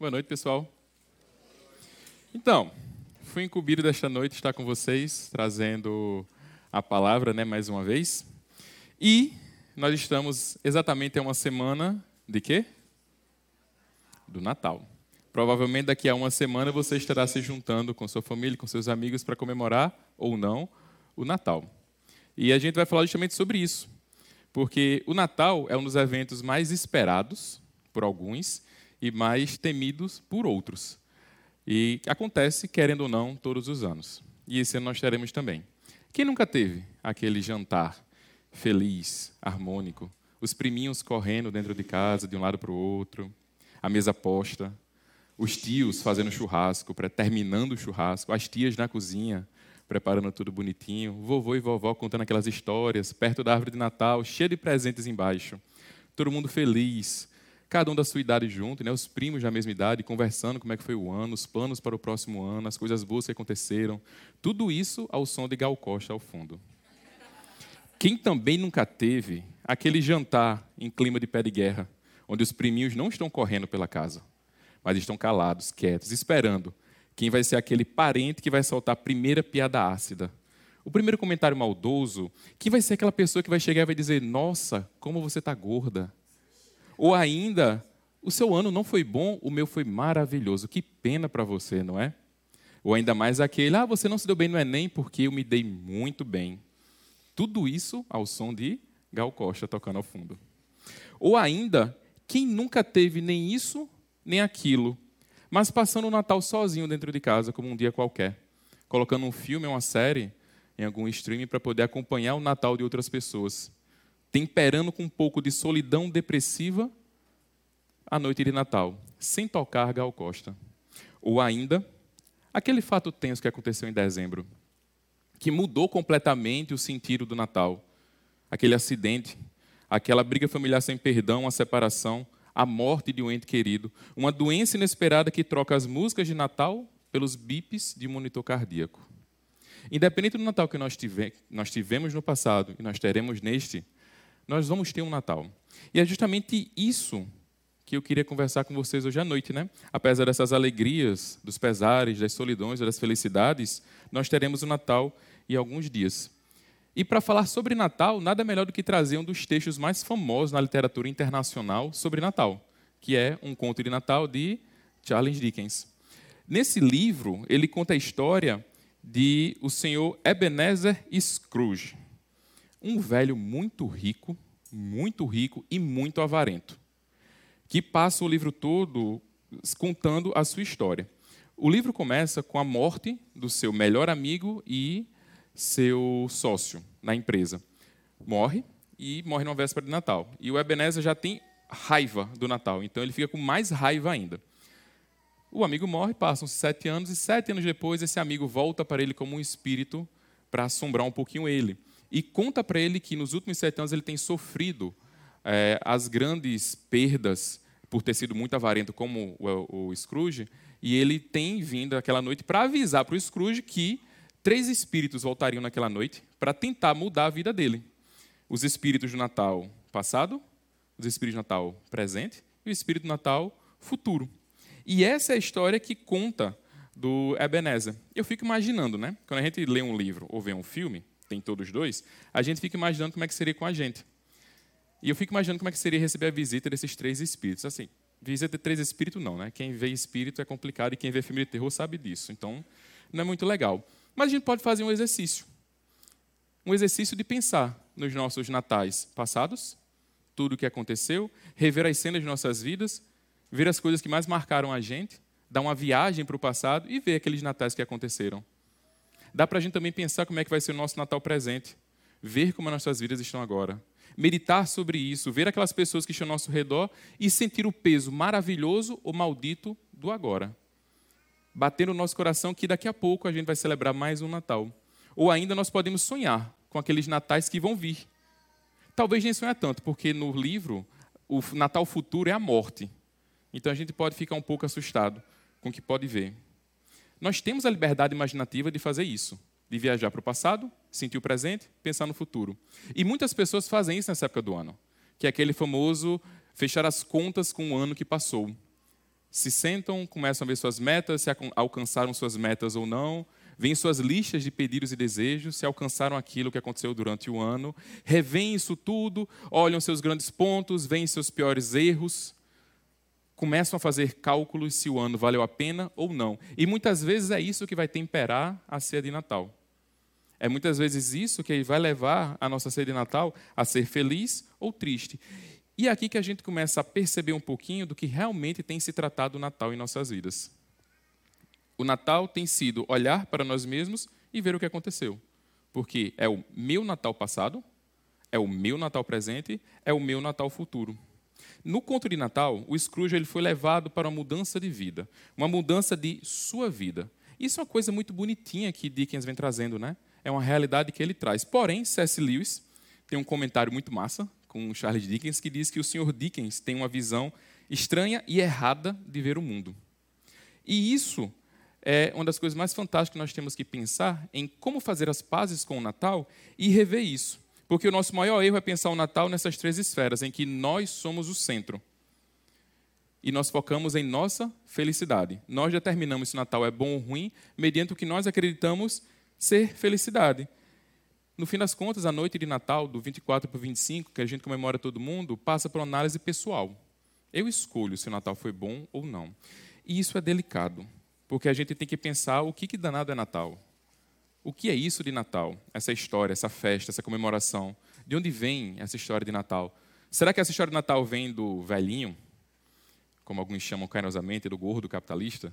Boa noite, pessoal. Então, fui incumbido desta noite estar com vocês, trazendo a palavra, né, mais uma vez. E nós estamos exatamente a uma semana de quê? Do Natal. Provavelmente daqui a uma semana você estará se juntando com sua família, com seus amigos para comemorar ou não o Natal. E a gente vai falar justamente sobre isso. Porque o Natal é um dos eventos mais esperados por alguns e mais temidos por outros. E acontece, querendo ou não, todos os anos. E esse ano nós teremos também. Quem nunca teve aquele jantar feliz, harmônico, os priminhos correndo dentro de casa, de um lado para o outro, a mesa posta, os tios fazendo churrasco, terminando o churrasco, as tias na cozinha, preparando tudo bonitinho, vovô e vovó contando aquelas histórias, perto da árvore de Natal, cheio de presentes embaixo. Todo mundo feliz, cada um da sua idade junto, né? os primos da mesma idade, conversando como é que foi o ano, os planos para o próximo ano, as coisas boas que aconteceram. Tudo isso ao som de Gal Costa ao fundo. Quem também nunca teve aquele jantar em clima de pé de guerra, onde os priminhos não estão correndo pela casa, mas estão calados, quietos, esperando quem vai ser aquele parente que vai soltar a primeira piada ácida. O primeiro comentário maldoso, quem vai ser aquela pessoa que vai chegar e vai dizer: Nossa, como você está gorda. Ou ainda, o seu ano não foi bom, o meu foi maravilhoso. Que pena para você, não é? Ou ainda mais aquele: Ah, você não se deu bem no Enem porque eu me dei muito bem. Tudo isso ao som de Gal Costa tocando ao fundo. Ou ainda, quem nunca teve nem isso nem aquilo, mas passando o Natal sozinho dentro de casa, como um dia qualquer, colocando um filme ou uma série em algum streaming para poder acompanhar o Natal de outras pessoas, temperando com um pouco de solidão depressiva a noite de Natal, sem tocar Gal Costa. Ou ainda, aquele fato tenso que aconteceu em dezembro, que mudou completamente o sentido do Natal. Aquele acidente, aquela briga familiar sem perdão, a separação, a morte de um ente querido, uma doença inesperada que troca as músicas de Natal pelos bips de monitor cardíaco. Independente do Natal que nós, tive, nós tivemos no passado e nós teremos neste, nós vamos ter um Natal. E é justamente isso que eu queria conversar com vocês hoje à noite, né? Apesar dessas alegrias, dos pesares, das solidões, das felicidades, nós teremos o Natal em alguns dias. E para falar sobre Natal, nada melhor do que trazer um dos textos mais famosos na literatura internacional sobre Natal, que é Um Conto de Natal de Charles Dickens. Nesse livro, ele conta a história de o senhor Ebenezer Scrooge, um velho muito rico, muito rico e muito avarento, que passa o livro todo contando a sua história. O livro começa com a morte do seu melhor amigo e seu sócio na empresa. Morre e morre numa véspera de Natal. E o Ebenezer já tem raiva do Natal, então ele fica com mais raiva ainda. O amigo morre, passam-se sete anos, e sete anos depois esse amigo volta para ele como um espírito para assombrar um pouquinho ele. E conta para ele que nos últimos sete anos ele tem sofrido é, as grandes perdas por ter sido muito avarento como o, o Scrooge, e ele tem vindo aquela noite para avisar para o Scrooge que três espíritos voltariam naquela noite para tentar mudar a vida dele. Os espíritos do Natal passado, os espíritos do Natal presente e o espírito do Natal futuro. E essa é a história que conta do Ebenezer. Eu fico imaginando, né? Quando a gente lê um livro ou vê um filme, tem todos dois, a gente fica imaginando como é que seria com a gente. E eu fico imaginando como é que seria receber a visita desses três espíritos. Assim, visita de três espíritos não, né? Quem vê espírito é complicado e quem vê filme de terror sabe disso. Então, não é muito legal. Mas a gente pode fazer um exercício. Um exercício de pensar nos nossos natais passados, tudo o que aconteceu, rever as cenas de nossas vidas, ver as coisas que mais marcaram a gente, dar uma viagem para o passado e ver aqueles natais que aconteceram. Dá para a gente também pensar como é que vai ser o nosso Natal presente, ver como as nossas vidas estão agora, meditar sobre isso, ver aquelas pessoas que estão ao nosso redor e sentir o peso maravilhoso ou maldito do agora bater no nosso coração que daqui a pouco a gente vai celebrar mais um Natal. Ou ainda nós podemos sonhar com aqueles natais que vão vir. Talvez nem sonhar tanto, porque no livro o Natal futuro é a morte. Então a gente pode ficar um pouco assustado com o que pode ver. Nós temos a liberdade imaginativa de fazer isso, de viajar para o passado, sentir o presente, pensar no futuro. E muitas pessoas fazem isso nessa época do ano, que é aquele famoso fechar as contas com o ano que passou. se sentam, começam a ver suas metas, se alcançaram suas metas ou não, veem suas listas de pedidos e desejos, se alcançaram aquilo que aconteceu durante o ano, revêem isso tudo, olham seus grandes pontos, veem seus piores erros, começam a fazer cálculos se o ano valeu a pena ou não. E muitas vezes é isso que vai temperar a ceia de Natal. É muitas vezes isso que vai levar a nossa ceia de Natal a ser feliz ou triste. E é aqui que a gente começa a perceber um pouquinho do que realmente tem se tratado o Natal em nossas vidas. O Natal tem sido olhar para nós mesmos e ver o que aconteceu. Porque é o meu Natal passado, é o meu Natal presente, é o meu Natal futuro. No conto de Natal, o Scrooge ele foi levado para uma mudança de vida, uma mudança de sua vida. Isso é uma coisa muito bonitinha que Dickens vem trazendo, né? é uma realidade que ele traz. Porém, C.S. Lewis tem um comentário muito massa com Charles Dickens que diz que o Sr. Dickens tem uma visão estranha e errada de ver o mundo. E isso é uma das coisas mais fantásticas que nós temos que pensar em como fazer as pazes com o Natal e rever isso. Porque o nosso maior erro é pensar o Natal nessas três esferas, em que nós somos o centro. E nós focamos em nossa felicidade. Nós determinamos se o Natal é bom ou ruim mediante o que nós acreditamos ser felicidade. No fim das contas, a noite de Natal, do 24 para o 25, que a gente comemora todo mundo, passa por uma análise pessoal. Eu escolho se o Natal foi bom ou não. E isso é delicado, porque a gente tem que pensar o que, que danado é Natal. O que é isso de Natal? Essa história, essa festa, essa comemoração. De onde vem essa história de Natal? Será que essa história de Natal vem do velhinho, como alguns chamam carinhosamente, do gordo capitalista?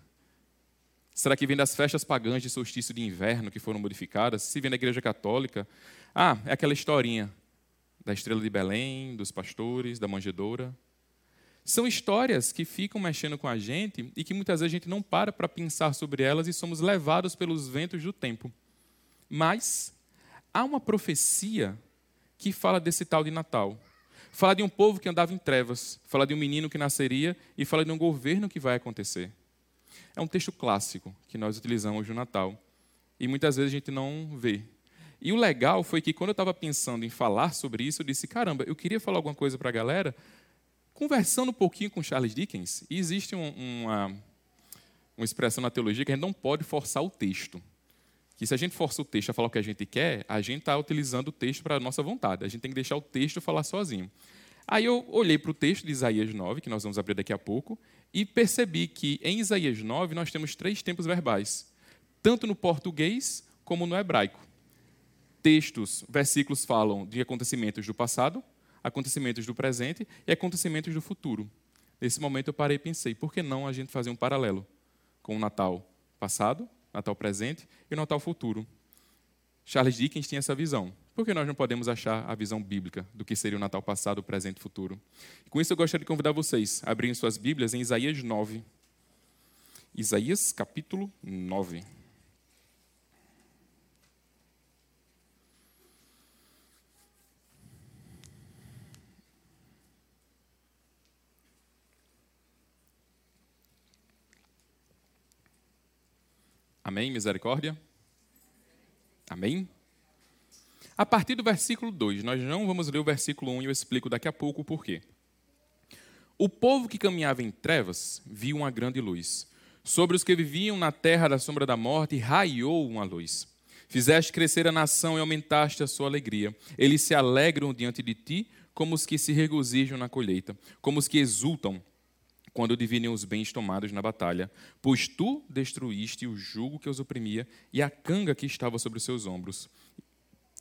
Será que vem das festas pagãs de solstício de inverno que foram modificadas? Se vem da Igreja Católica? Ah, é aquela historinha da estrela de Belém, dos pastores, da manjedoura. São histórias que ficam mexendo com a gente e que muitas vezes a gente não para para pensar sobre elas e somos levados pelos ventos do tempo. Mas há uma profecia que fala desse tal de Natal. Fala de um povo que andava em trevas, fala de um menino que nasceria e fala de um governo que vai acontecer. É um texto clássico que nós utilizamos no Natal e muitas vezes a gente não vê. E o legal foi que quando eu estava pensando em falar sobre isso, eu disse: caramba, eu queria falar alguma coisa para a galera, conversando um pouquinho com Charles Dickens. Existe um, uma, uma expressão na teologia que a gente não pode forçar o texto. Que se a gente força o texto a falar o que a gente quer, a gente está utilizando o texto para a nossa vontade. A gente tem que deixar o texto falar sozinho. Aí eu olhei para o texto de Isaías 9, que nós vamos abrir daqui a pouco, e percebi que em Isaías 9 nós temos três tempos verbais, tanto no português como no hebraico. Textos, versículos falam de acontecimentos do passado, acontecimentos do presente e acontecimentos do futuro. Nesse momento eu parei e pensei, por que não a gente fazer um paralelo com o Natal passado, Natal presente e o Natal futuro? Charles Dickens tinha essa visão. Por que nós não podemos achar a visão bíblica do que seria o Natal passado, presente e futuro? Com isso, eu gostaria de convidar vocês a abrirem suas Bíblias em Isaías 9. Isaías, capítulo 9. Amém? Misericórdia? Amém? A partir do versículo 2, nós não vamos ler o versículo 1 e eu explico daqui a pouco o porquê. O povo que caminhava em trevas viu uma grande luz. Sobre os que viviam na terra da sombra da morte, raiou uma luz. Fizeste crescer a nação e aumentaste a sua alegria. Eles se alegram diante de ti, como os que se regozijam na colheita, como os que exultam quando dividem os bens tomados na batalha. Pois tu destruíste o jugo que os oprimia e a canga que estava sobre os seus ombros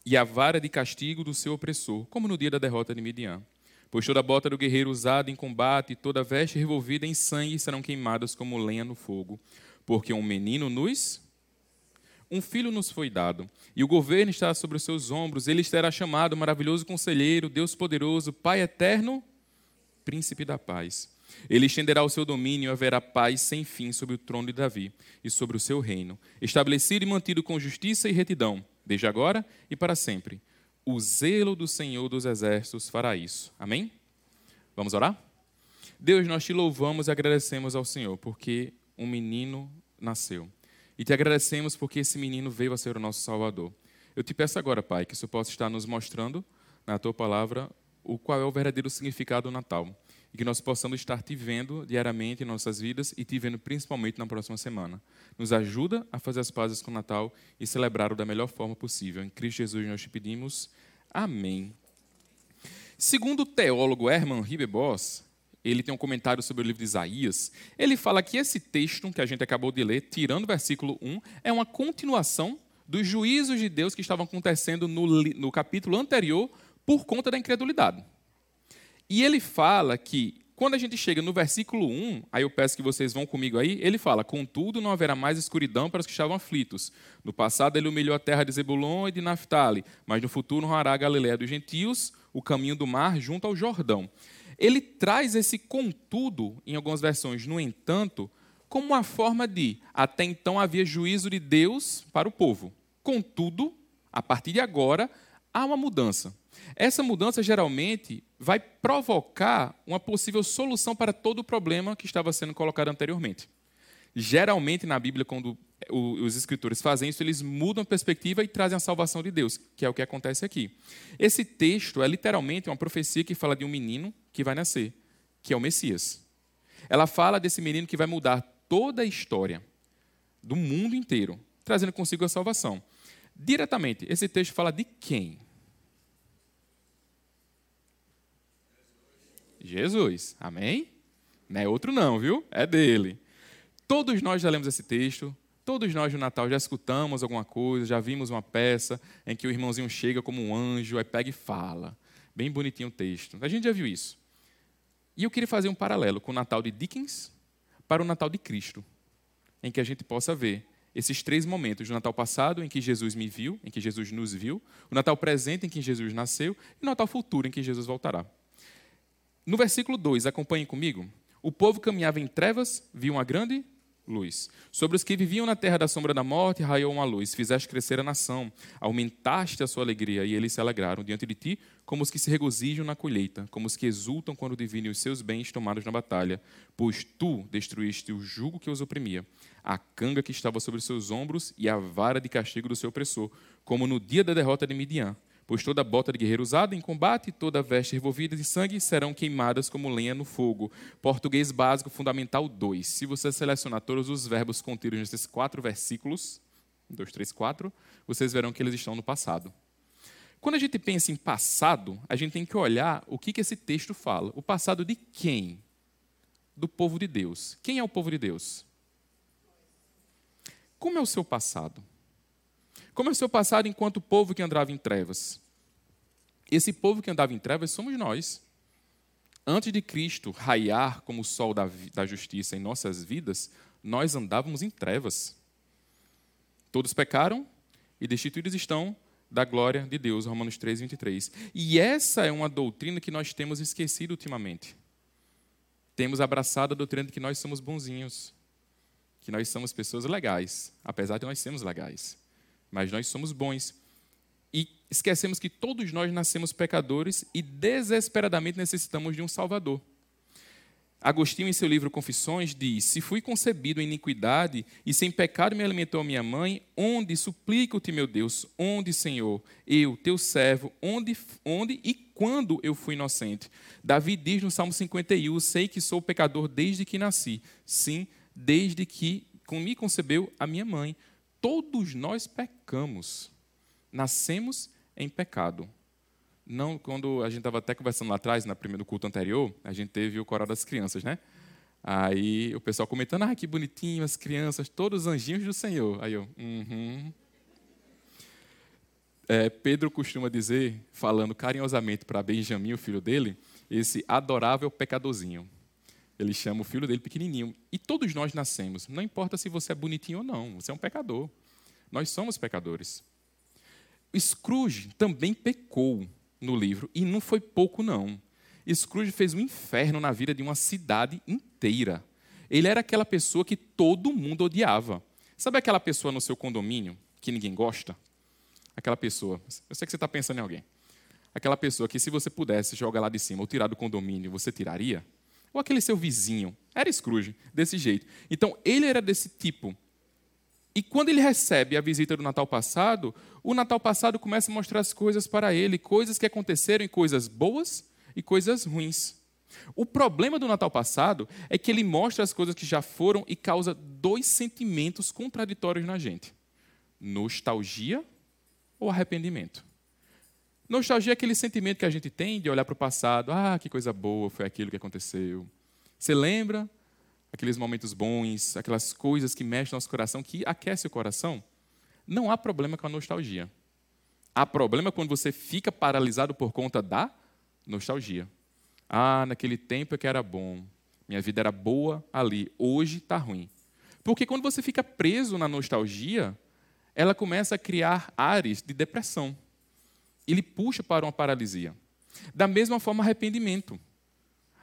e a vara de castigo do seu opressor, como no dia da derrota de Midian. Pois toda bota do guerreiro usada em combate e toda veste revolvida em sangue serão queimadas como lenha no fogo. Porque um menino nos. Um filho nos foi dado, e o governo está sobre os seus ombros. Ele será chamado Maravilhoso Conselheiro, Deus Poderoso, Pai Eterno, Príncipe da Paz. Ele estenderá o seu domínio e haverá paz sem fim sobre o trono de Davi e sobre o seu reino, estabelecido e mantido com justiça e retidão desde agora e para sempre. O zelo do Senhor dos Exércitos fará isso. Amém? Vamos orar? Deus, nós te louvamos e agradecemos ao Senhor porque um menino nasceu. E te agradecemos porque esse menino veio a ser o nosso Salvador. Eu te peço agora, Pai, que isso possa estar nos mostrando na tua palavra o qual é o verdadeiro significado do Natal. E que nós possamos estar te vendo diariamente em nossas vidas e te vendo principalmente na próxima semana. Nos ajuda a fazer as pazes com o Natal e celebrar-o da melhor forma possível. Em Cristo Jesus nós te pedimos. Amém. Segundo o teólogo Hermann Ribebos, ele tem um comentário sobre o livro de Isaías. Ele fala que esse texto que a gente acabou de ler, tirando o versículo 1, é uma continuação dos juízos de Deus que estavam acontecendo no, no capítulo anterior por conta da incredulidade. E ele fala que, quando a gente chega no versículo 1, aí eu peço que vocês vão comigo aí, ele fala: Contudo, não haverá mais escuridão para os que estavam aflitos. No passado, ele humilhou a terra de Zebulon e de Naphtali, mas no futuro honrará a Galiléia dos gentios, o caminho do mar junto ao Jordão. Ele traz esse contudo, em algumas versões, no entanto, como uma forma de até então havia juízo de Deus para o povo. Contudo, a partir de agora, há uma mudança. Essa mudança geralmente vai provocar uma possível solução para todo o problema que estava sendo colocado anteriormente. Geralmente na Bíblia, quando os escritores fazem isso, eles mudam a perspectiva e trazem a salvação de Deus, que é o que acontece aqui. Esse texto é literalmente uma profecia que fala de um menino que vai nascer, que é o Messias. Ela fala desse menino que vai mudar toda a história do mundo inteiro, trazendo consigo a salvação. Diretamente, esse texto fala de quem? Jesus. Amém? Não é outro não, viu? É dele. Todos nós já lemos esse texto, todos nós no Natal já escutamos alguma coisa, já vimos uma peça em que o irmãozinho chega como um anjo, aí pega e fala. Bem bonitinho o texto. A gente já viu isso. E eu queria fazer um paralelo com o Natal de Dickens para o Natal de Cristo, em que a gente possa ver esses três momentos: o Natal passado, em que Jesus me viu, em que Jesus nos viu, o Natal presente, em que Jesus nasceu, e o Natal futuro, em que Jesus voltará. No versículo 2, acompanhem comigo. O povo caminhava em trevas, viu uma grande luz. Sobre os que viviam na terra da sombra da morte, raiou uma luz. Fizeste crescer a nação, aumentaste a sua alegria, e eles se alegraram diante de ti, como os que se regozijam na colheita, como os que exultam quando divinem os seus bens tomados na batalha. Pois tu destruíste o jugo que os oprimia, a canga que estava sobre seus ombros e a vara de castigo do seu opressor, como no dia da derrota de Midian Pois toda bota de guerreiro usada em combate e toda veste revolvida de sangue serão queimadas como lenha no fogo. Português básico, fundamental 2. Se você selecionar todos os verbos contidos nesses quatro versículos, 2, 3, 4, vocês verão que eles estão no passado. Quando a gente pensa em passado, a gente tem que olhar o que, que esse texto fala. O passado de quem? Do povo de Deus. Quem é o povo de Deus? Como é o seu passado? Como é o seu passado enquanto povo que andava em trevas? Esse povo que andava em trevas somos nós. Antes de Cristo raiar como o sol da, da justiça em nossas vidas, nós andávamos em trevas. Todos pecaram e destituídos estão da glória de Deus, Romanos 3, 23. E essa é uma doutrina que nós temos esquecido ultimamente. Temos abraçado a doutrina de que nós somos bonzinhos, que nós somos pessoas legais, apesar de nós sermos legais mas nós somos bons. E esquecemos que todos nós nascemos pecadores e desesperadamente necessitamos de um Salvador. Agostinho, em seu livro Confissões, diz: Se fui concebido em iniquidade e sem pecado me alimentou minha mãe, onde, suplico-te, meu Deus, onde, Senhor, eu, teu servo, onde, onde e quando eu fui inocente? Davi diz no Salmo 51: Sei que sou pecador desde que nasci. Sim, desde que me concebeu a minha mãe todos nós pecamos. Nascemos em pecado. Não, quando a gente estava até conversando lá atrás, na primeiro culto anterior, a gente teve o coral das crianças, né? Aí o pessoal comentando, ah, que bonitinho, as crianças, todos os anjinhos do Senhor. Aí eu, uhum. É, Pedro costuma dizer, falando carinhosamente para Benjamim, o filho dele, esse adorável pecadorzinho. Ele chama o filho dele pequenininho. E todos nós nascemos. Não importa se você é bonitinho ou não, você é um pecador. Nós somos pecadores. Scrooge também pecou no livro, e não foi pouco, não. Scrooge fez um inferno na vida de uma cidade inteira. Ele era aquela pessoa que todo mundo odiava. Sabe aquela pessoa no seu condomínio que ninguém gosta? Aquela pessoa. Eu sei que você está pensando em alguém. Aquela pessoa que, se você pudesse jogar lá de cima ou tirar do condomínio, você tiraria? Ou aquele seu vizinho. Era Scrooge, desse jeito. Então, ele era desse tipo. E quando ele recebe a visita do Natal passado, o Natal passado começa a mostrar as coisas para ele, coisas que aconteceram, coisas boas e coisas ruins. O problema do Natal passado é que ele mostra as coisas que já foram e causa dois sentimentos contraditórios na gente: nostalgia ou arrependimento. Nostalgia é aquele sentimento que a gente tem de olhar para o passado, ah, que coisa boa, foi aquilo que aconteceu. Você lembra aqueles momentos bons, aquelas coisas que mexem no nosso coração, que aquecem o coração? Não há problema com a nostalgia. Há problema quando você fica paralisado por conta da nostalgia. Ah, naquele tempo é que era bom, minha vida era boa ali, hoje está ruim. Porque quando você fica preso na nostalgia, ela começa a criar ares de depressão ele puxa para uma paralisia. Da mesma forma, arrependimento.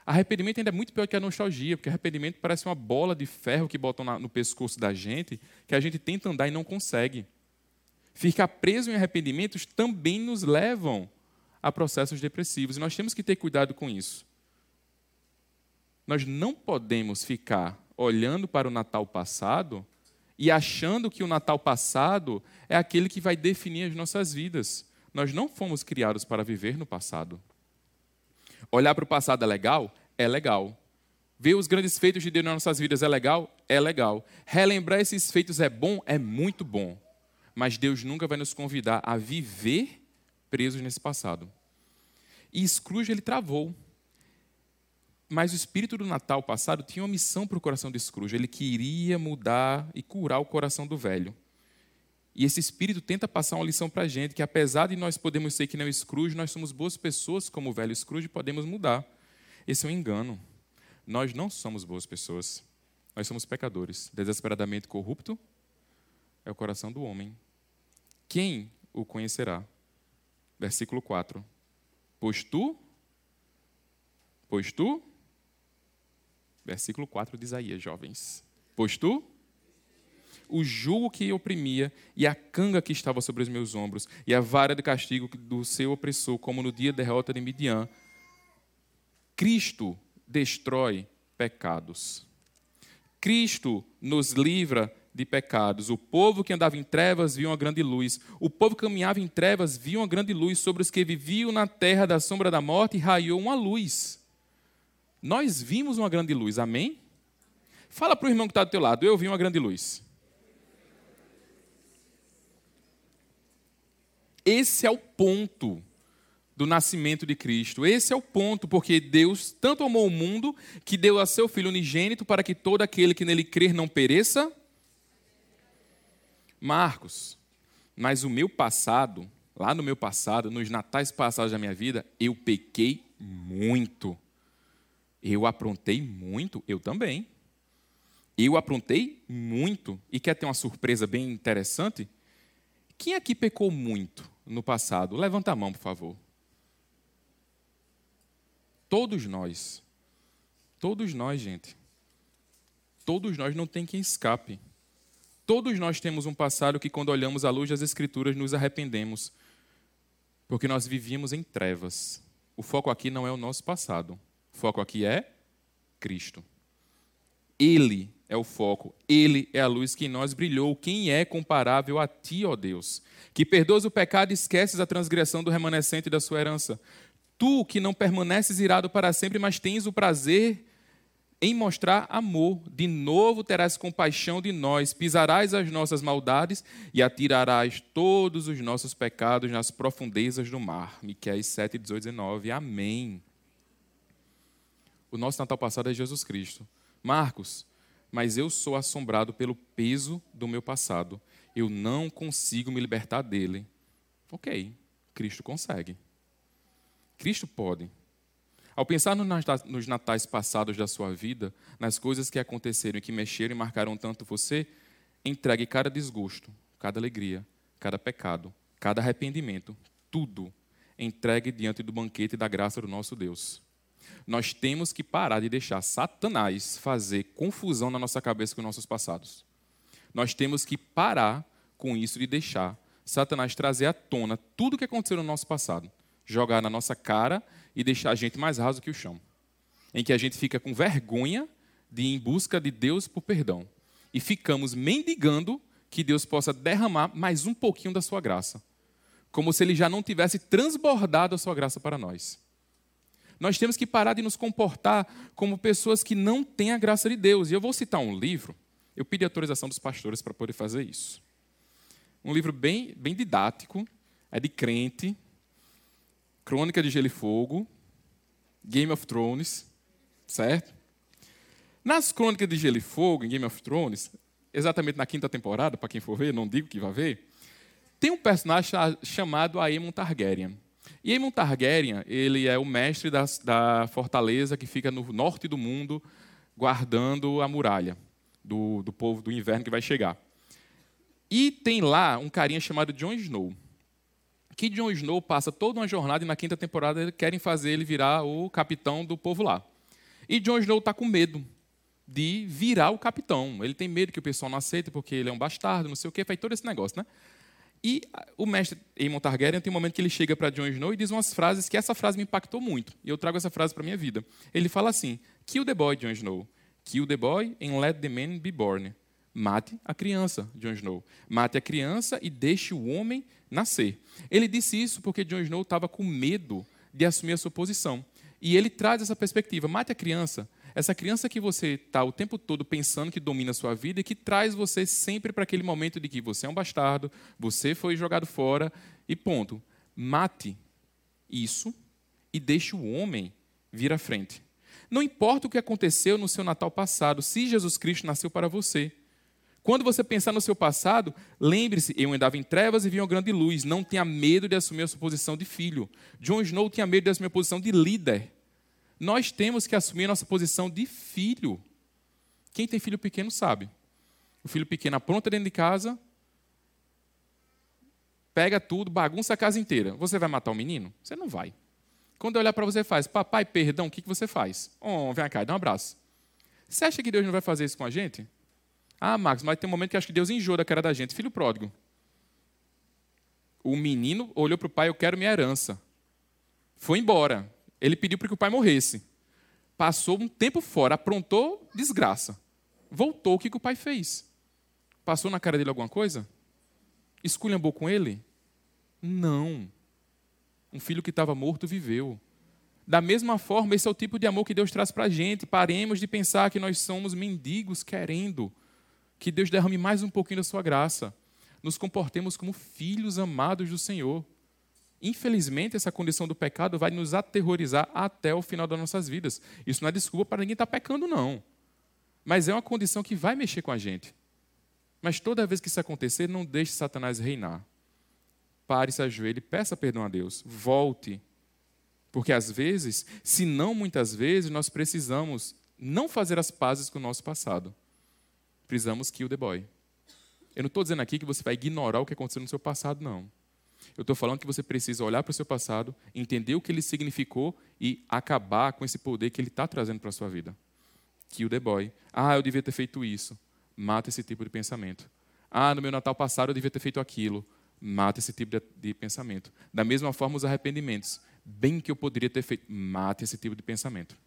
Arrependimento ainda é muito pior que a nostalgia, porque arrependimento parece uma bola de ferro que botam no pescoço da gente, que a gente tenta andar e não consegue. Ficar preso em arrependimentos também nos levam a processos depressivos, e nós temos que ter cuidado com isso. Nós não podemos ficar olhando para o Natal passado e achando que o Natal passado é aquele que vai definir as nossas vidas. Nós não fomos criados para viver no passado. Olhar para o passado é legal? É legal. Ver os grandes feitos de Deus nas nossas vidas é legal? É legal. Relembrar esses feitos é bom? É muito bom. Mas Deus nunca vai nos convidar a viver presos nesse passado. E Scrooge ele travou. Mas o espírito do Natal passado tinha uma missão para o coração de Scrooge. Ele queria mudar e curar o coração do velho. E esse espírito tenta passar uma lição para a gente, que apesar de nós podemos ser que nem o Scrooge, nós somos boas pessoas como o velho Scrooge e podemos mudar. Esse é um engano. Nós não somos boas pessoas. Nós somos pecadores. Desesperadamente corrupto é o coração do homem. Quem o conhecerá? Versículo 4. Pois tu, pois tu, versículo 4 de Isaías, jovens. Pois tu o jugo que oprimia e a canga que estava sobre os meus ombros e a vara de castigo do seu opressor, como no dia da derrota de Midian. Cristo destrói pecados. Cristo nos livra de pecados. O povo que andava em trevas viu uma grande luz. O povo que caminhava em trevas viu uma grande luz. Sobre os que viviam na terra da sombra da morte, raiou uma luz. Nós vimos uma grande luz, amém? Fala para o irmão que está do teu lado, eu vi uma grande luz. Esse é o ponto do nascimento de Cristo. Esse é o ponto, porque Deus tanto amou o mundo que deu a seu Filho unigênito para que todo aquele que nele crer não pereça. Marcos, mas o meu passado, lá no meu passado, nos natais passados da minha vida, eu pequei muito. Eu aprontei muito, eu também. Eu aprontei muito. E quer ter uma surpresa bem interessante? Quem aqui pecou muito? No passado? Levanta a mão, por favor. Todos nós. Todos nós, gente. Todos nós não tem quem escape. Todos nós temos um passado que, quando olhamos à luz das Escrituras, nos arrependemos. Porque nós vivíamos em trevas. O foco aqui não é o nosso passado. O foco aqui é Cristo. Ele é o foco, ele é a luz que em nós brilhou. Quem é comparável a ti, ó Deus? Que perdoas o pecado e esqueces a transgressão do remanescente da sua herança. Tu que não permaneces irado para sempre, mas tens o prazer em mostrar amor, de novo terás compaixão de nós, pisarás as nossas maldades e atirarás todos os nossos pecados nas profundezas do mar. Miqueias 7, 18, 19. Amém. O nosso Natal passado é Jesus Cristo. Marcos, mas eu sou assombrado pelo peso do meu passado. Eu não consigo me libertar dele. Ok, Cristo consegue. Cristo pode. Ao pensar nos natais passados da sua vida, nas coisas que aconteceram e que mexeram e marcaram tanto você, entregue cada desgosto, cada alegria, cada pecado, cada arrependimento, tudo, entregue diante do banquete da graça do nosso Deus. Nós temos que parar de deixar Satanás fazer confusão na nossa cabeça com nossos passados. Nós temos que parar com isso de deixar Satanás trazer à tona tudo o que aconteceu no nosso passado, jogar na nossa cara e deixar a gente mais raso que o chão. Em que a gente fica com vergonha de ir em busca de Deus por perdão. E ficamos mendigando que Deus possa derramar mais um pouquinho da sua graça. Como se ele já não tivesse transbordado a sua graça para nós. Nós temos que parar de nos comportar como pessoas que não têm a graça de Deus. E eu vou citar um livro, eu pedi autorização dos pastores para poder fazer isso. Um livro bem, bem didático, é de crente, Crônica de Gelo e Fogo, Game of Thrones, certo? Nas Crônicas de Gelo e Fogo, em Game of Thrones, exatamente na quinta temporada, para quem for ver, não digo que vai ver, tem um personagem chamado Aemon Targaryen. E Aemon Targaryen, ele é o mestre da, da fortaleza que fica no norte do mundo, guardando a muralha do, do povo do inverno que vai chegar. E tem lá um carinha chamado Jon Snow. Que Jon Snow passa toda uma jornada e na quinta temporada querem fazer ele virar o capitão do povo lá. E Jon Snow está com medo de virar o capitão. Ele tem medo que o pessoal não aceite porque ele é um bastardo, não sei o quê, faz todo esse negócio, né? E o mestre Aemon Targaryen tem um momento que ele chega para Jon Snow e diz umas frases que essa frase me impactou muito. E eu trago essa frase para minha vida. Ele fala assim: Kill the boy, Jon Snow. Kill the boy and let the man be born. Mate a criança, Jon Snow. Mate a criança e deixe o homem nascer. Ele disse isso porque Jon Snow estava com medo de assumir a sua posição. E ele traz essa perspectiva: mate a criança, essa criança que você está o tempo todo pensando que domina a sua vida e que traz você sempre para aquele momento de que você é um bastardo, você foi jogado fora e ponto. Mate isso e deixe o homem vir à frente. Não importa o que aconteceu no seu Natal passado, se Jesus Cristo nasceu para você. Quando você pensar no seu passado, lembre-se, eu andava em trevas e vi uma grande luz. Não tenha medo de assumir a sua posição de filho. John Snow tinha medo de assumir a posição de líder nós temos que assumir a nossa posição de filho. Quem tem filho pequeno sabe. O filho pequeno apronta dentro de casa, pega tudo, bagunça a casa inteira. Você vai matar o menino? Você não vai. Quando olhar para você faz, papai, perdão, o que, que você faz? Oh, vem cá, dá um abraço. Você acha que Deus não vai fazer isso com a gente? Ah, Marcos, mas tem um momento que acho que Deus enjoa da cara da gente. Filho pródigo. O menino olhou para o pai, eu quero minha herança. Foi embora. Ele pediu para que o pai morresse. Passou um tempo fora, aprontou desgraça. Voltou, o que, que o pai fez? Passou na cara dele alguma coisa? Esculhambou com ele? Não. Um filho que estava morto viveu. Da mesma forma, esse é o tipo de amor que Deus traz para a gente. Paremos de pensar que nós somos mendigos querendo que Deus derrame mais um pouquinho da sua graça. Nos comportemos como filhos amados do Senhor. Infelizmente, essa condição do pecado vai nos aterrorizar até o final das nossas vidas. Isso não é desculpa para ninguém estar tá pecando, não. Mas é uma condição que vai mexer com a gente. Mas toda vez que isso acontecer, não deixe Satanás reinar. Pare, se ajoelhe, peça perdão a Deus. Volte. Porque às vezes, se não muitas vezes, nós precisamos não fazer as pazes com o nosso passado. Precisamos kill the boy. Eu não estou dizendo aqui que você vai ignorar o que aconteceu no seu passado, não. Eu estou falando que você precisa olhar para o seu passado, entender o que ele significou e acabar com esse poder que ele está trazendo para a sua vida. Kill the boy. Ah, eu devia ter feito isso. Mata esse tipo de pensamento. Ah, no meu Natal passado eu devia ter feito aquilo. Mata esse tipo de, de pensamento. Da mesma forma, os arrependimentos. Bem que eu poderia ter feito. Mata esse tipo de pensamento.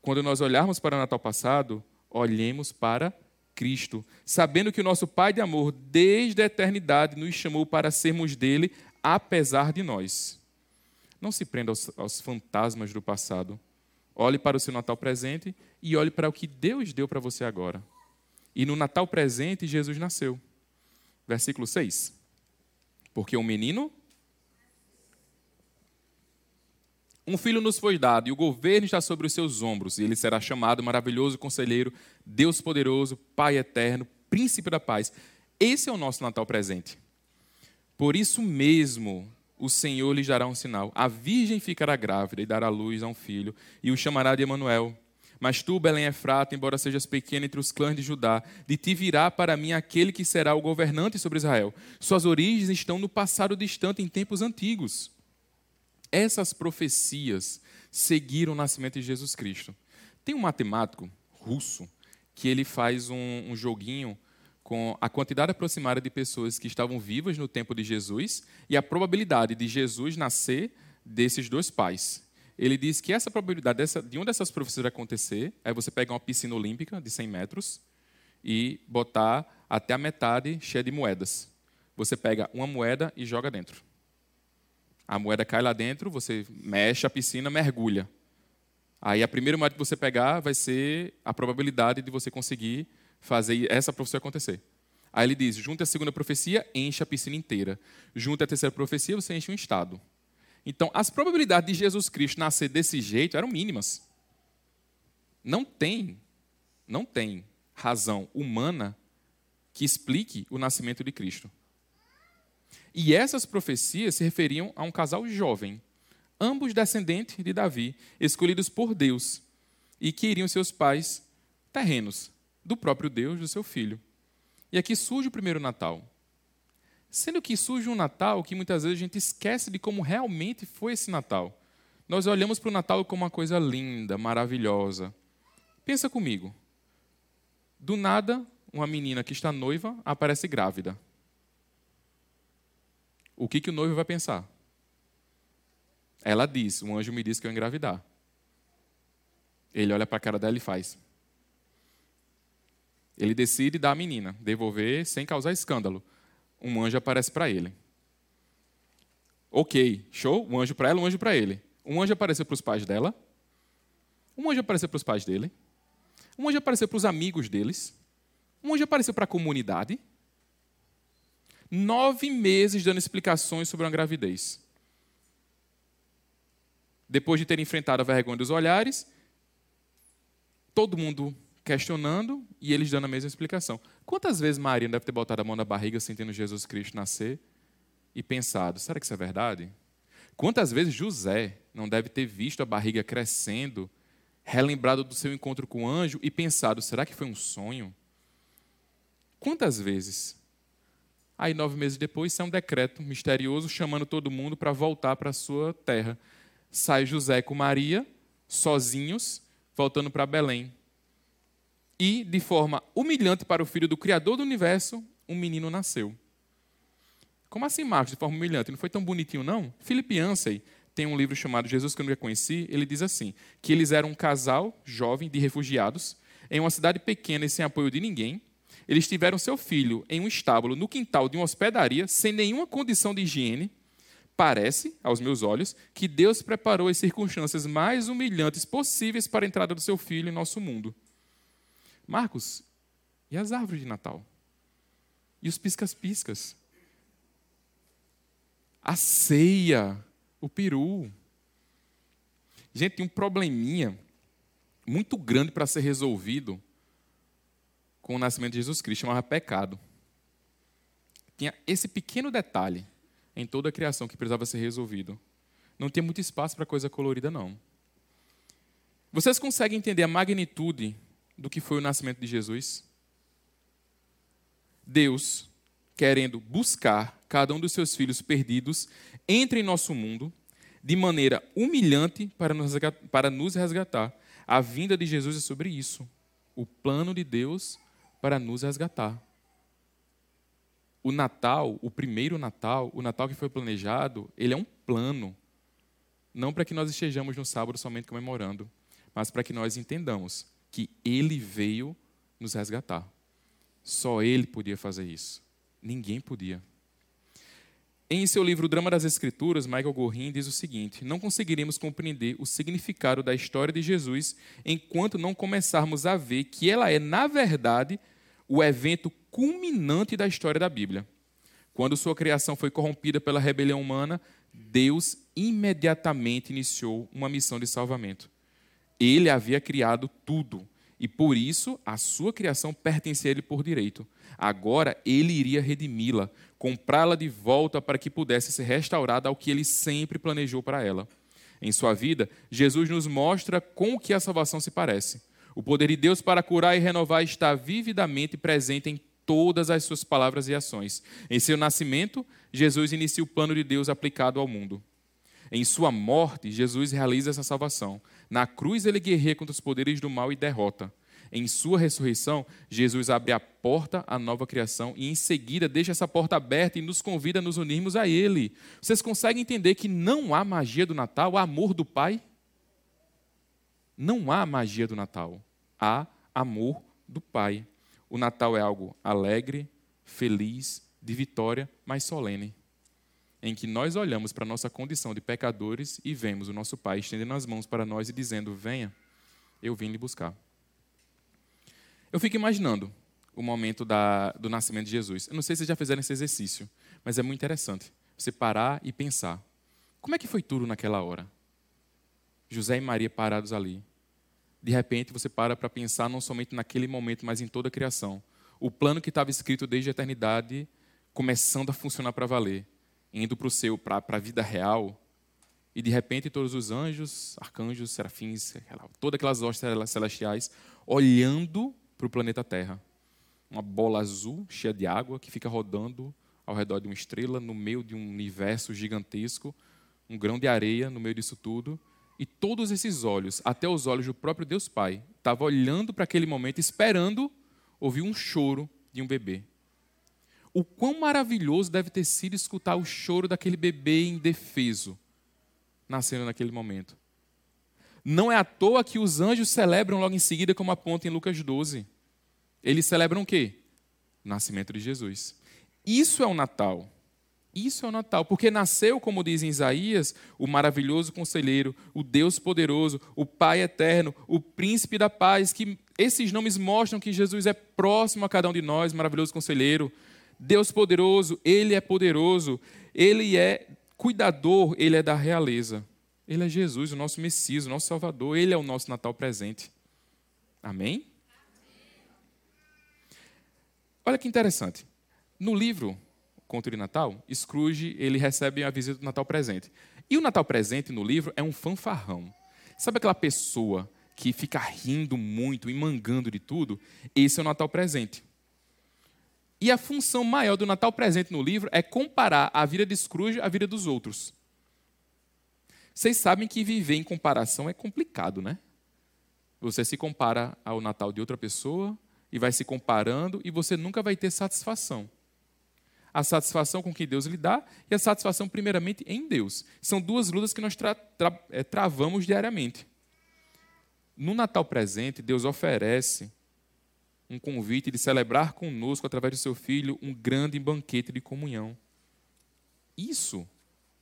Quando nós olharmos para o Natal passado, olhemos para Cristo, sabendo que o nosso Pai de amor, desde a eternidade, nos chamou para sermos dele, apesar de nós. Não se prenda aos, aos fantasmas do passado. Olhe para o seu Natal presente e olhe para o que Deus deu para você agora. E no Natal presente, Jesus nasceu. Versículo 6. Porque um menino Um filho nos foi dado, e o governo está sobre os seus ombros, e ele será chamado maravilhoso conselheiro, Deus poderoso, Pai eterno, príncipe da paz. Esse é o nosso Natal presente. Por isso mesmo, o Senhor lhe dará um sinal. A virgem ficará grávida e dará luz a um filho, e o chamará de Emanuel. Mas tu, Belém Efrata, embora sejas pequena entre os clãs de Judá, de ti virá para mim aquele que será o governante sobre Israel. Suas origens estão no passado distante, em tempos antigos. Essas profecias seguiram o nascimento de Jesus Cristo. Tem um matemático russo que ele faz um, um joguinho com a quantidade aproximada de pessoas que estavam vivas no tempo de Jesus e a probabilidade de Jesus nascer desses dois pais. Ele diz que essa probabilidade dessa, de uma dessas profecias acontecer é você pegar uma piscina olímpica de 100 metros e botar até a metade cheia de moedas. Você pega uma moeda e joga dentro. A moeda cai lá dentro, você mexe a piscina, mergulha. Aí a primeira moeda que você pegar vai ser a probabilidade de você conseguir fazer essa profecia acontecer. Aí ele diz: junte a segunda profecia, enche a piscina inteira. Junte a terceira profecia, você enche um estado. Então, as probabilidades de Jesus Cristo nascer desse jeito eram mínimas. Não tem, não tem razão humana que explique o nascimento de Cristo. E essas profecias se referiam a um casal jovem, ambos descendentes de Davi, escolhidos por Deus, e que iriam seus pais terrenos, do próprio Deus, do seu filho. E aqui surge o primeiro Natal. Sendo que surge um Natal que muitas vezes a gente esquece de como realmente foi esse Natal. Nós olhamos para o Natal como uma coisa linda, maravilhosa. Pensa comigo. Do nada, uma menina que está noiva aparece grávida. O que, que o noivo vai pensar? Ela diz: Um anjo me disse que eu engravidar. Ele olha para a cara dela e faz. Ele decide dar a menina, devolver sem causar escândalo. Um anjo aparece para ele. Ok, show? Um anjo para ela, um anjo para ele. Um anjo apareceu para os pais dela. Um anjo apareceu para os pais dele. Um anjo apareceu para os amigos deles. Um anjo apareceu para a comunidade. Nove meses dando explicações sobre uma gravidez. Depois de ter enfrentado a vergonha dos olhares, todo mundo questionando e eles dando a mesma explicação. Quantas vezes Maria deve ter botado a mão na barriga sentindo Jesus Cristo nascer e pensado: será que isso é verdade? Quantas vezes José não deve ter visto a barriga crescendo, relembrado do seu encontro com o anjo e pensado: será que foi um sonho? Quantas vezes? Aí, nove meses depois, sai um decreto misterioso chamando todo mundo para voltar para sua terra. Sai José com Maria, sozinhos, voltando para Belém e, de forma humilhante para o filho do Criador do universo, um menino nasceu. Como assim, Marcos, de forma humilhante? Não foi tão bonitinho, não? Philip Yancey tem um livro chamado Jesus que eu nunca conheci. Ele diz assim: que eles eram um casal jovem de refugiados em uma cidade pequena e sem apoio de ninguém. Eles tiveram seu filho em um estábulo no quintal de uma hospedaria, sem nenhuma condição de higiene. Parece, aos meus olhos, que Deus preparou as circunstâncias mais humilhantes possíveis para a entrada do seu filho em nosso mundo. Marcos, e as árvores de Natal? E os piscas-piscas? A ceia, o peru. Gente, tem um probleminha muito grande para ser resolvido com o nascimento de Jesus Cristo, chamava pecado. Tinha esse pequeno detalhe em toda a criação que precisava ser resolvido. Não tinha muito espaço para coisa colorida, não. Vocês conseguem entender a magnitude do que foi o nascimento de Jesus? Deus, querendo buscar cada um dos seus filhos perdidos, entra em nosso mundo de maneira humilhante para nos resgatar. A vinda de Jesus é sobre isso. O plano de Deus para nos resgatar. O Natal, o primeiro Natal, o Natal que foi planejado, ele é um plano. Não para que nós estejamos no sábado somente comemorando, mas para que nós entendamos que ele veio nos resgatar. Só ele podia fazer isso. Ninguém podia. Em seu livro Drama das Escrituras, Michael Gorin diz o seguinte: Não conseguiremos compreender o significado da história de Jesus enquanto não começarmos a ver que ela é, na verdade, o evento culminante da história da Bíblia. Quando sua criação foi corrompida pela rebelião humana, Deus imediatamente iniciou uma missão de salvamento. Ele havia criado tudo e por isso a sua criação pertencia a ele por direito. Agora ele iria redimi-la, comprá-la de volta para que pudesse ser restaurada ao que ele sempre planejou para ela. Em sua vida, Jesus nos mostra com o que a salvação se parece. O poder de Deus para curar e renovar está vividamente presente em todas as suas palavras e ações. Em seu nascimento, Jesus inicia o plano de Deus aplicado ao mundo. Em sua morte, Jesus realiza essa salvação. Na cruz, ele guerreia contra os poderes do mal e derrota. Em sua ressurreição, Jesus abre a porta à nova criação e, em seguida, deixa essa porta aberta e nos convida a nos unirmos a Ele. Vocês conseguem entender que não há magia do Natal, há amor do Pai? Não há magia do Natal, há amor do Pai. O Natal é algo alegre, feliz, de vitória, mas solene. em que nós olhamos para a nossa condição de pecadores e vemos o nosso Pai estendendo as mãos para nós e dizendo: Venha, eu vim lhe buscar. Eu fico imaginando o momento da, do nascimento de Jesus. Eu não sei se vocês já fizeram esse exercício, mas é muito interessante você parar e pensar. Como é que foi tudo naquela hora? José e Maria parados ali. De repente você para para pensar não somente naquele momento, mas em toda a criação. O plano que estava escrito desde a eternidade começando a funcionar para valer, indo para o seu, para a vida real. E de repente todos os anjos, arcanjos, serafins, todas aquelas hostes celestiais olhando para o planeta Terra. Uma bola azul cheia de água que fica rodando ao redor de uma estrela, no meio de um universo gigantesco, um grão de areia no meio disso tudo. E todos esses olhos, até os olhos do próprio Deus Pai, estavam olhando para aquele momento, esperando ouvir um choro de um bebê. O quão maravilhoso deve ter sido escutar o choro daquele bebê indefeso nascendo naquele momento. Não é à toa que os anjos celebram logo em seguida, como aponta em Lucas 12. Eles celebram o quê? O nascimento de Jesus. Isso é o Natal. Isso é o Natal, porque nasceu, como diz em Isaías, o maravilhoso conselheiro, o Deus poderoso, o Pai eterno, o príncipe da paz, que esses nomes mostram que Jesus é próximo a cada um de nós, maravilhoso conselheiro, Deus poderoso, ele é poderoso, ele é cuidador, ele é da realeza. Ele é Jesus, o nosso Messias, o nosso Salvador, ele é o nosso Natal presente. Amém? Olha que interessante. No livro Conto de Natal, Scrooge ele recebe a visita do Natal presente. E o Natal presente no livro é um fanfarrão. Sabe aquela pessoa que fica rindo muito e mangando de tudo? Esse é o Natal presente. E a função maior do Natal presente no livro é comparar a vida de Scrooge à vida dos outros. Vocês sabem que viver em comparação é complicado, né? Você se compara ao Natal de outra pessoa e vai se comparando e você nunca vai ter satisfação a satisfação com que Deus lhe dá e a satisfação, primeiramente, em Deus. São duas lutas que nós tra tra é, travamos diariamente. No Natal presente, Deus oferece um convite de celebrar conosco, através do seu filho, um grande banquete de comunhão. Isso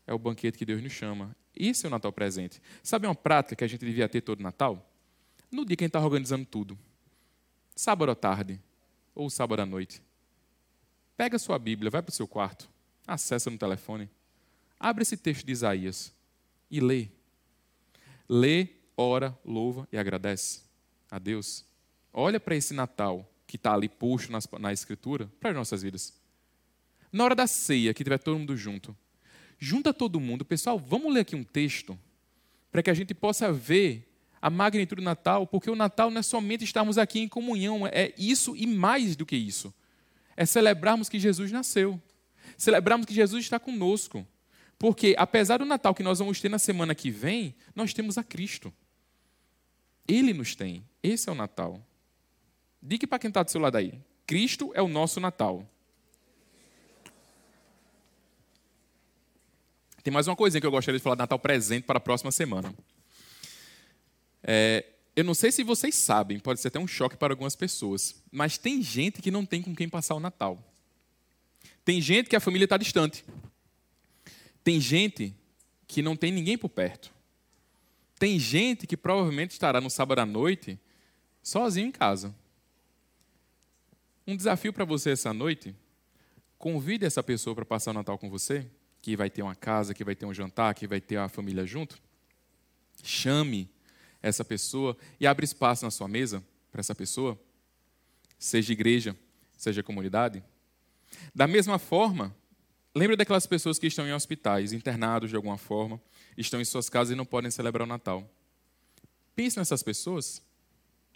é o banquete que Deus nos chama. Esse é o Natal presente. Sabe uma prática que a gente devia ter todo Natal? No dia que a gente está organizando tudo. Sábado à tarde ou sábado à noite. Pega sua Bíblia, vai para o seu quarto, acessa no telefone, abre esse texto de Isaías e lê. Lê, ora, louva e agradece a Deus. Olha para esse Natal que está ali na, na Escritura para as nossas vidas. Na hora da ceia, que tiver todo mundo junto, junta todo mundo, pessoal, vamos ler aqui um texto para que a gente possa ver a magnitude do Natal, porque o Natal não é somente estarmos aqui em comunhão, é isso e mais do que isso é celebrarmos que Jesus nasceu. Celebrarmos que Jesus está conosco. Porque, apesar do Natal que nós vamos ter na semana que vem, nós temos a Cristo. Ele nos tem. Esse é o Natal. Diga para quem está do seu lado aí: Cristo é o nosso Natal. Tem mais uma coisinha que eu gostaria de falar de Natal presente para a próxima semana. É, eu não sei se vocês sabem, pode ser até um choque para algumas pessoas, mas tem gente que não tem com quem passar o Natal. Tem gente que a família está distante. Tem gente que não tem ninguém por perto. Tem gente que provavelmente estará no sábado à noite sozinho em casa. Um desafio para você essa noite: convide essa pessoa para passar o Natal com você, que vai ter uma casa, que vai ter um jantar, que vai ter a família junto. Chame essa pessoa e abre espaço na sua mesa para essa pessoa, seja igreja, seja comunidade. Da mesma forma, lembre daquelas pessoas que estão em hospitais, internados de alguma forma, estão em suas casas e não podem celebrar o Natal. Pense nessas pessoas,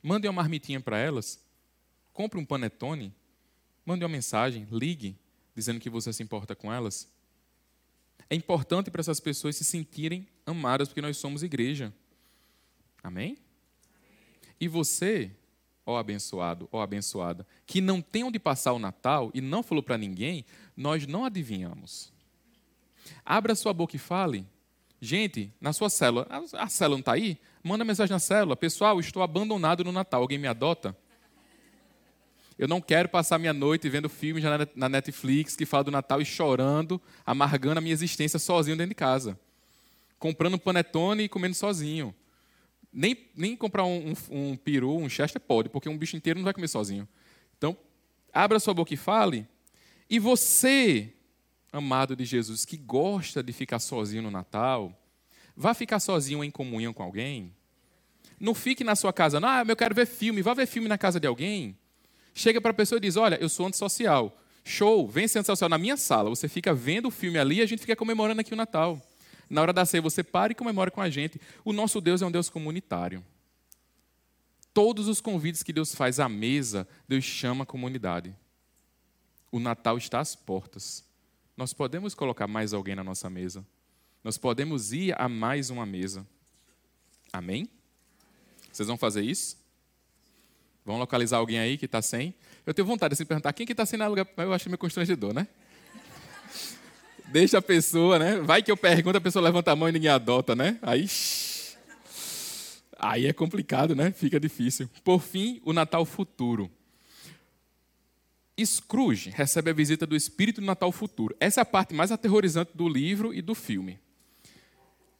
mande uma marmitinha para elas, compre um panetone, mande uma mensagem, ligue, dizendo que você se importa com elas. É importante para essas pessoas se sentirem amadas, porque nós somos igreja. Amém? E você, ó abençoado, ó abençoada, que não tem onde passar o Natal e não falou para ninguém, nós não adivinhamos. Abra sua boca e fale. Gente, na sua célula, a, célula não está aí? Manda mensagem na célula. Pessoal, estou abandonado no Natal. Alguém me adota? Eu não quero passar minha noite vendo filmes na Netflix que falam do Natal e chorando, amargando a minha existência sozinho dentro de casa. Comprando panetone e comendo sozinho. Nem, nem comprar um, um, um peru, um chester pode, porque um bicho inteiro não vai comer sozinho. Então, abra sua boca e fale. E você, amado de Jesus, que gosta de ficar sozinho no Natal, vá ficar sozinho em comunhão com alguém. Não fique na sua casa, ah, eu quero ver filme, vá ver filme na casa de alguém. Chega para a pessoa e diz: Olha, eu sou antissocial. Show, vem ser antissocial na minha sala. Você fica vendo o filme ali e a gente fica comemorando aqui o Natal. Na hora da ceia, você para e comemora com a gente. O nosso Deus é um Deus comunitário. Todos os convites que Deus faz à mesa, Deus chama a comunidade. O Natal está às portas. Nós podemos colocar mais alguém na nossa mesa. Nós podemos ir a mais uma mesa. Amém? Vocês vão fazer isso? Vão localizar alguém aí que está sem? Eu tenho vontade de se perguntar quem que está sem na lugar, eu acho meio constrangedor, né? Deixa a pessoa, né? Vai que eu pergunto, a pessoa levanta a mão e ninguém adota, né? Aí, aí é complicado, né? Fica difícil. Por fim, o Natal futuro. Scrooge recebe a visita do espírito do Natal futuro. Essa é a parte mais aterrorizante do livro e do filme.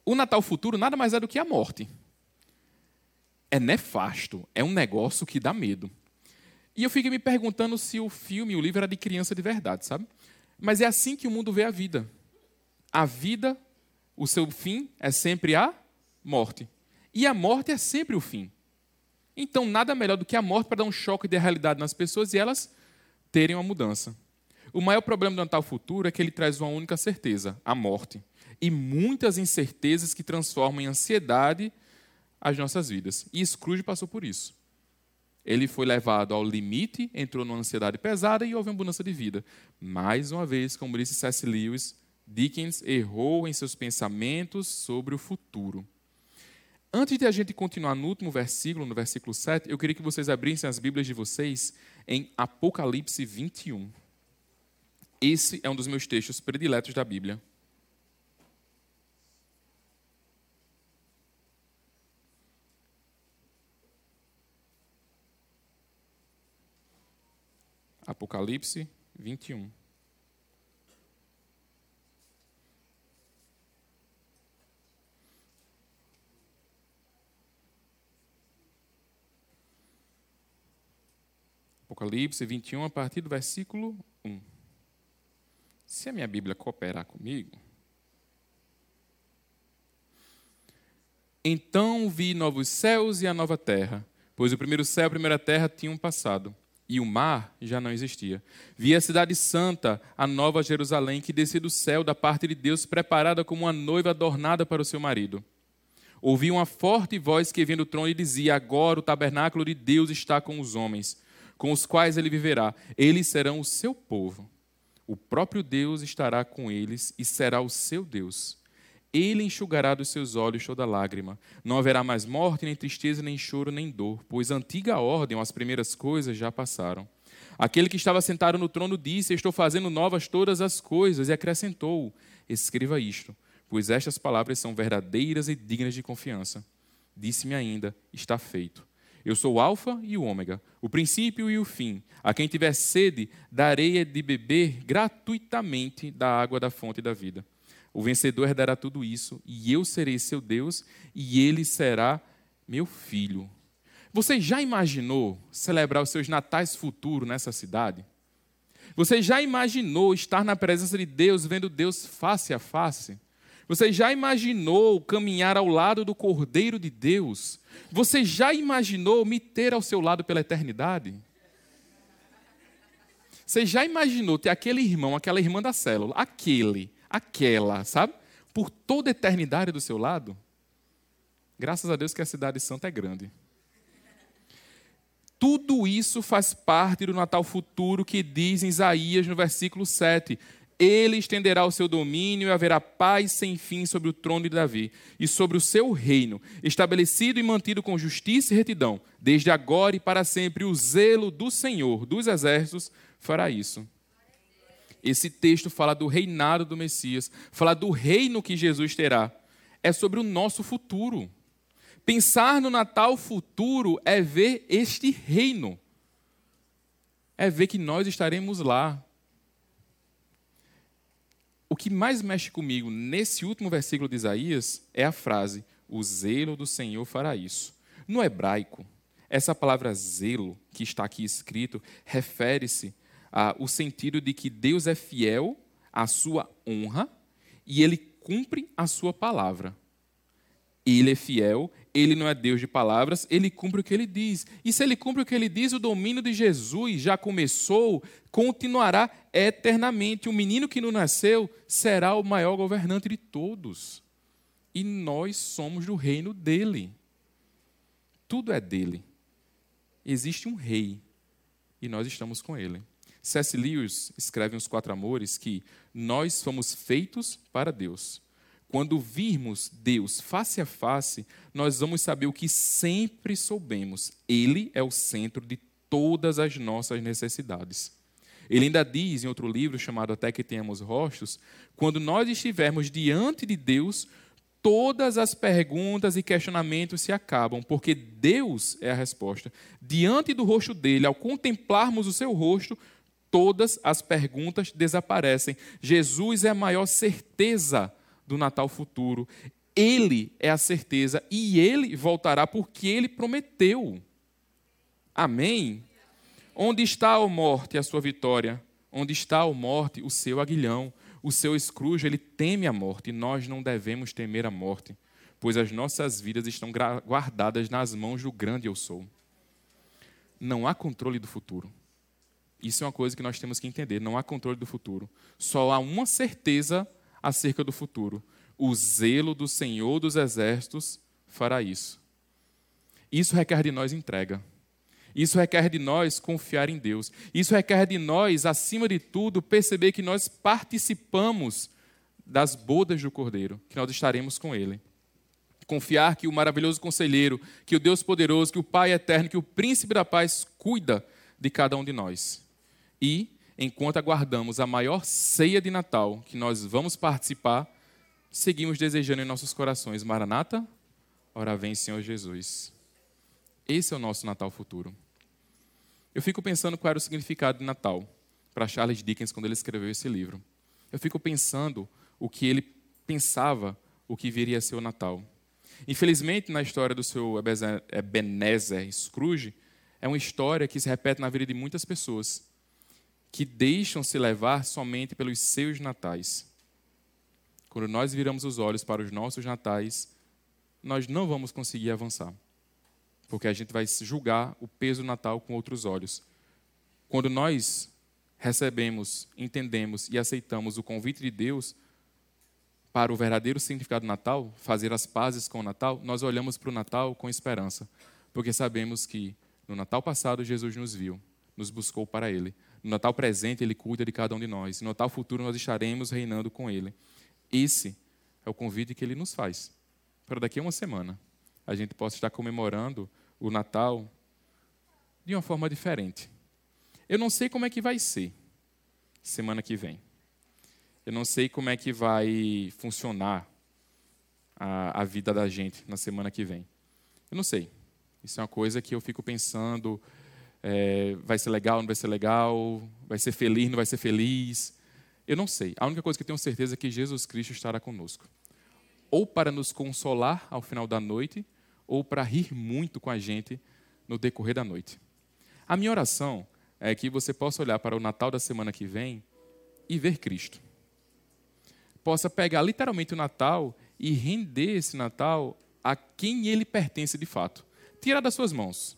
O Natal futuro nada mais é do que a morte. É nefasto, é um negócio que dá medo. E eu fiquei me perguntando se o filme, o livro era de criança de verdade, sabe? Mas é assim que o mundo vê a vida. A vida, o seu fim é sempre a morte. E a morte é sempre o fim. Então, nada melhor do que a morte para dar um choque de realidade nas pessoas e elas terem uma mudança. O maior problema do Natal futuro é que ele traz uma única certeza: a morte e muitas incertezas que transformam em ansiedade as nossas vidas. E Scrooge passou por isso. Ele foi levado ao limite, entrou numa ansiedade pesada e houve uma mudança de vida. Mais uma vez, como disse C.S. Lewis, Dickens errou em seus pensamentos sobre o futuro. Antes de a gente continuar no último versículo, no versículo 7, eu queria que vocês abrissem as Bíblias de vocês em Apocalipse 21. Esse é um dos meus textos prediletos da Bíblia. Apocalipse 21. Apocalipse 21, a partir do versículo 1. Se a minha Bíblia cooperar comigo. Então vi novos céus e a nova terra, pois o primeiro céu e a primeira terra tinham passado e o mar já não existia. Vi a cidade santa, a nova Jerusalém, que descia do céu da parte de Deus, preparada como uma noiva adornada para o seu marido. Ouvi uma forte voz que vinha do trono e dizia: Agora o tabernáculo de Deus está com os homens, com os quais ele viverá. Eles serão o seu povo. O próprio Deus estará com eles e será o seu Deus. Ele enxugará dos seus olhos toda lágrima. Não haverá mais morte, nem tristeza, nem choro, nem dor, pois antiga ordem, as primeiras coisas já passaram. Aquele que estava sentado no trono disse: Estou fazendo novas todas as coisas, e acrescentou: Escreva isto, pois estas palavras são verdadeiras e dignas de confiança. Disse-me ainda: Está feito. Eu sou o Alfa e o Ômega, o princípio e o fim. A quem tiver sede, darei de beber gratuitamente da água da fonte da vida. O vencedor herdará tudo isso, e eu serei seu Deus, e ele será meu filho. Você já imaginou celebrar os seus natais futuros nessa cidade? Você já imaginou estar na presença de Deus, vendo Deus face a face? Você já imaginou caminhar ao lado do Cordeiro de Deus? Você já imaginou me ter ao seu lado pela eternidade? Você já imaginou ter aquele irmão, aquela irmã da célula, aquele aquela, sabe? Por toda a eternidade do seu lado. Graças a Deus que a cidade santa é grande. Tudo isso faz parte do Natal futuro que diz em Isaías no versículo 7. Ele estenderá o seu domínio e haverá paz sem fim sobre o trono de Davi e sobre o seu reino, estabelecido e mantido com justiça e retidão, desde agora e para sempre. O zelo do Senhor dos exércitos fará isso. Esse texto fala do reinado do Messias, fala do reino que Jesus terá. É sobre o nosso futuro. Pensar no Natal futuro é ver este reino. é ver que nós estaremos lá. O que mais mexe comigo nesse último versículo de Isaías é a frase: O zelo do Senhor fará isso. No hebraico, essa palavra zelo, que está aqui escrito, refere-se ao sentido de que Deus é fiel à sua honra e ele cumpre a sua palavra. Ele é fiel, ele não é Deus de palavras, ele cumpre o que ele diz. E se ele cumpre o que ele diz, o domínio de Jesus já começou, continuará eternamente. O menino que não nasceu será o maior governante de todos. E nós somos do reino dele. Tudo é dele. Existe um rei e nós estamos com ele. C.S. Lewis escreve nos Quatro Amores que nós fomos feitos para Deus. Quando virmos Deus face a face, nós vamos saber o que sempre soubemos: Ele é o centro de todas as nossas necessidades. Ele ainda diz em outro livro chamado Até que Tenhamos Rostos: quando nós estivermos diante de Deus, todas as perguntas e questionamentos se acabam, porque Deus é a resposta. Diante do rosto dele, ao contemplarmos o seu rosto, todas as perguntas desaparecem. Jesus é a maior certeza do Natal futuro. Ele é a certeza e ele voltará porque ele prometeu. Amém? Onde está a morte, a sua vitória? Onde está a morte, o seu aguilhão? O seu escrujo, ele teme a morte e nós não devemos temer a morte, pois as nossas vidas estão guardadas nas mãos do grande eu sou. Não há controle do futuro. Isso é uma coisa que nós temos que entender. Não há controle do futuro. Só há uma certeza acerca do futuro. O zelo do Senhor dos Exércitos fará isso. Isso requer de nós entrega. Isso requer de nós confiar em Deus. Isso requer de nós, acima de tudo, perceber que nós participamos das bodas do Cordeiro, que nós estaremos com Ele. Confiar que o maravilhoso conselheiro, que o Deus poderoso, que o Pai eterno, que o príncipe da paz cuida de cada um de nós. E enquanto aguardamos a maior ceia de Natal que nós vamos participar, seguimos desejando em nossos corações: Maranata, ora vem, Senhor Jesus. Esse é o nosso Natal futuro. Eu fico pensando qual era o significado de Natal para Charles Dickens quando ele escreveu esse livro. Eu fico pensando o que ele pensava o que viria a ser o Natal. Infelizmente, na história do seu Ebenezer Scrooge, é uma história que se repete na vida de muitas pessoas que deixam se levar somente pelos seus natais. Quando nós viramos os olhos para os nossos natais, nós não vamos conseguir avançar. Porque a gente vai julgar o peso do Natal com outros olhos. Quando nós recebemos, entendemos e aceitamos o convite de Deus para o verdadeiro significado do Natal, fazer as pazes com o Natal, nós olhamos para o Natal com esperança. Porque sabemos que no Natal passado Jesus nos viu, nos buscou para Ele. No Natal presente, Ele cuida de cada um de nós. No Natal futuro, nós estaremos reinando com Ele. Esse é o convite que Ele nos faz. Para daqui a uma semana, a gente possa estar comemorando o Natal de uma forma diferente. Eu não sei como é que vai ser semana que vem. Eu não sei como é que vai funcionar a, a vida da gente na semana que vem. Eu não sei. Isso é uma coisa que eu fico pensando é, vai ser legal, não vai ser legal, vai ser feliz, não vai ser feliz. Eu não sei. A única coisa que eu tenho certeza é que Jesus Cristo estará conosco. Ou para nos consolar ao final da noite, ou para rir muito com a gente no decorrer da noite. A minha oração é que você possa olhar para o Natal da semana que vem e ver Cristo. Possa pegar literalmente o Natal e render esse Natal a quem ele pertence de fato. Tirar das suas mãos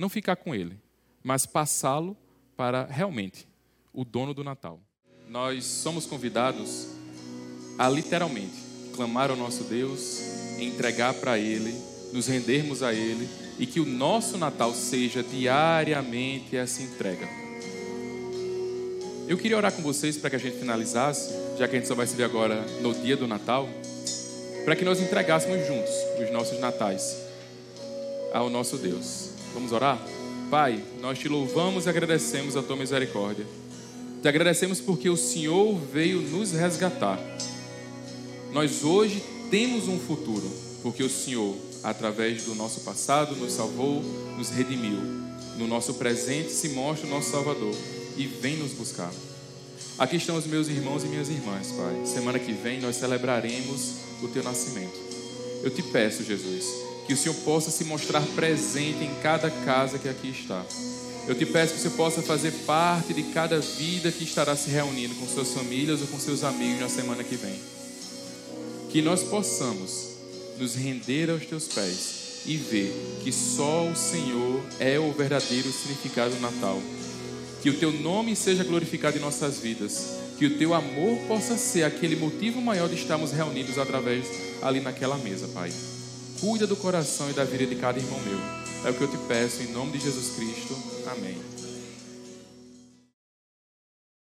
não ficar com ele, mas passá-lo para realmente o dono do Natal. Nós somos convidados a literalmente clamar ao nosso Deus, entregar para Ele, nos rendermos a Ele e que o nosso Natal seja diariamente essa entrega. Eu queria orar com vocês para que a gente finalizasse, já que a gente só vai se ver agora no dia do Natal, para que nós entregássemos juntos os nossos natais ao nosso Deus. Vamos orar? Pai, nós te louvamos e agradecemos a tua misericórdia. Te agradecemos porque o Senhor veio nos resgatar. Nós hoje temos um futuro, porque o Senhor, através do nosso passado, nos salvou, nos redimiu. no nosso presente se mostra o nosso Salvador e vem nos buscar. Aqui estão os meus irmãos e minhas irmãs, Pai. Semana que vem nós celebraremos o teu nascimento. Eu te peço, Jesus, que o Senhor possa se mostrar presente em cada casa que aqui está. Eu te peço que o Senhor possa fazer parte de cada vida que estará se reunindo com suas famílias ou com seus amigos na semana que vem. Que nós possamos nos render aos teus pés e ver que só o Senhor é o verdadeiro significado do Natal. Que o teu nome seja glorificado em nossas vidas. Que o teu amor possa ser aquele motivo maior de estarmos reunidos através ali naquela mesa, Pai. Cuida do coração e da vida de cada irmão meu. É o que eu te peço em nome de Jesus Cristo. Amém.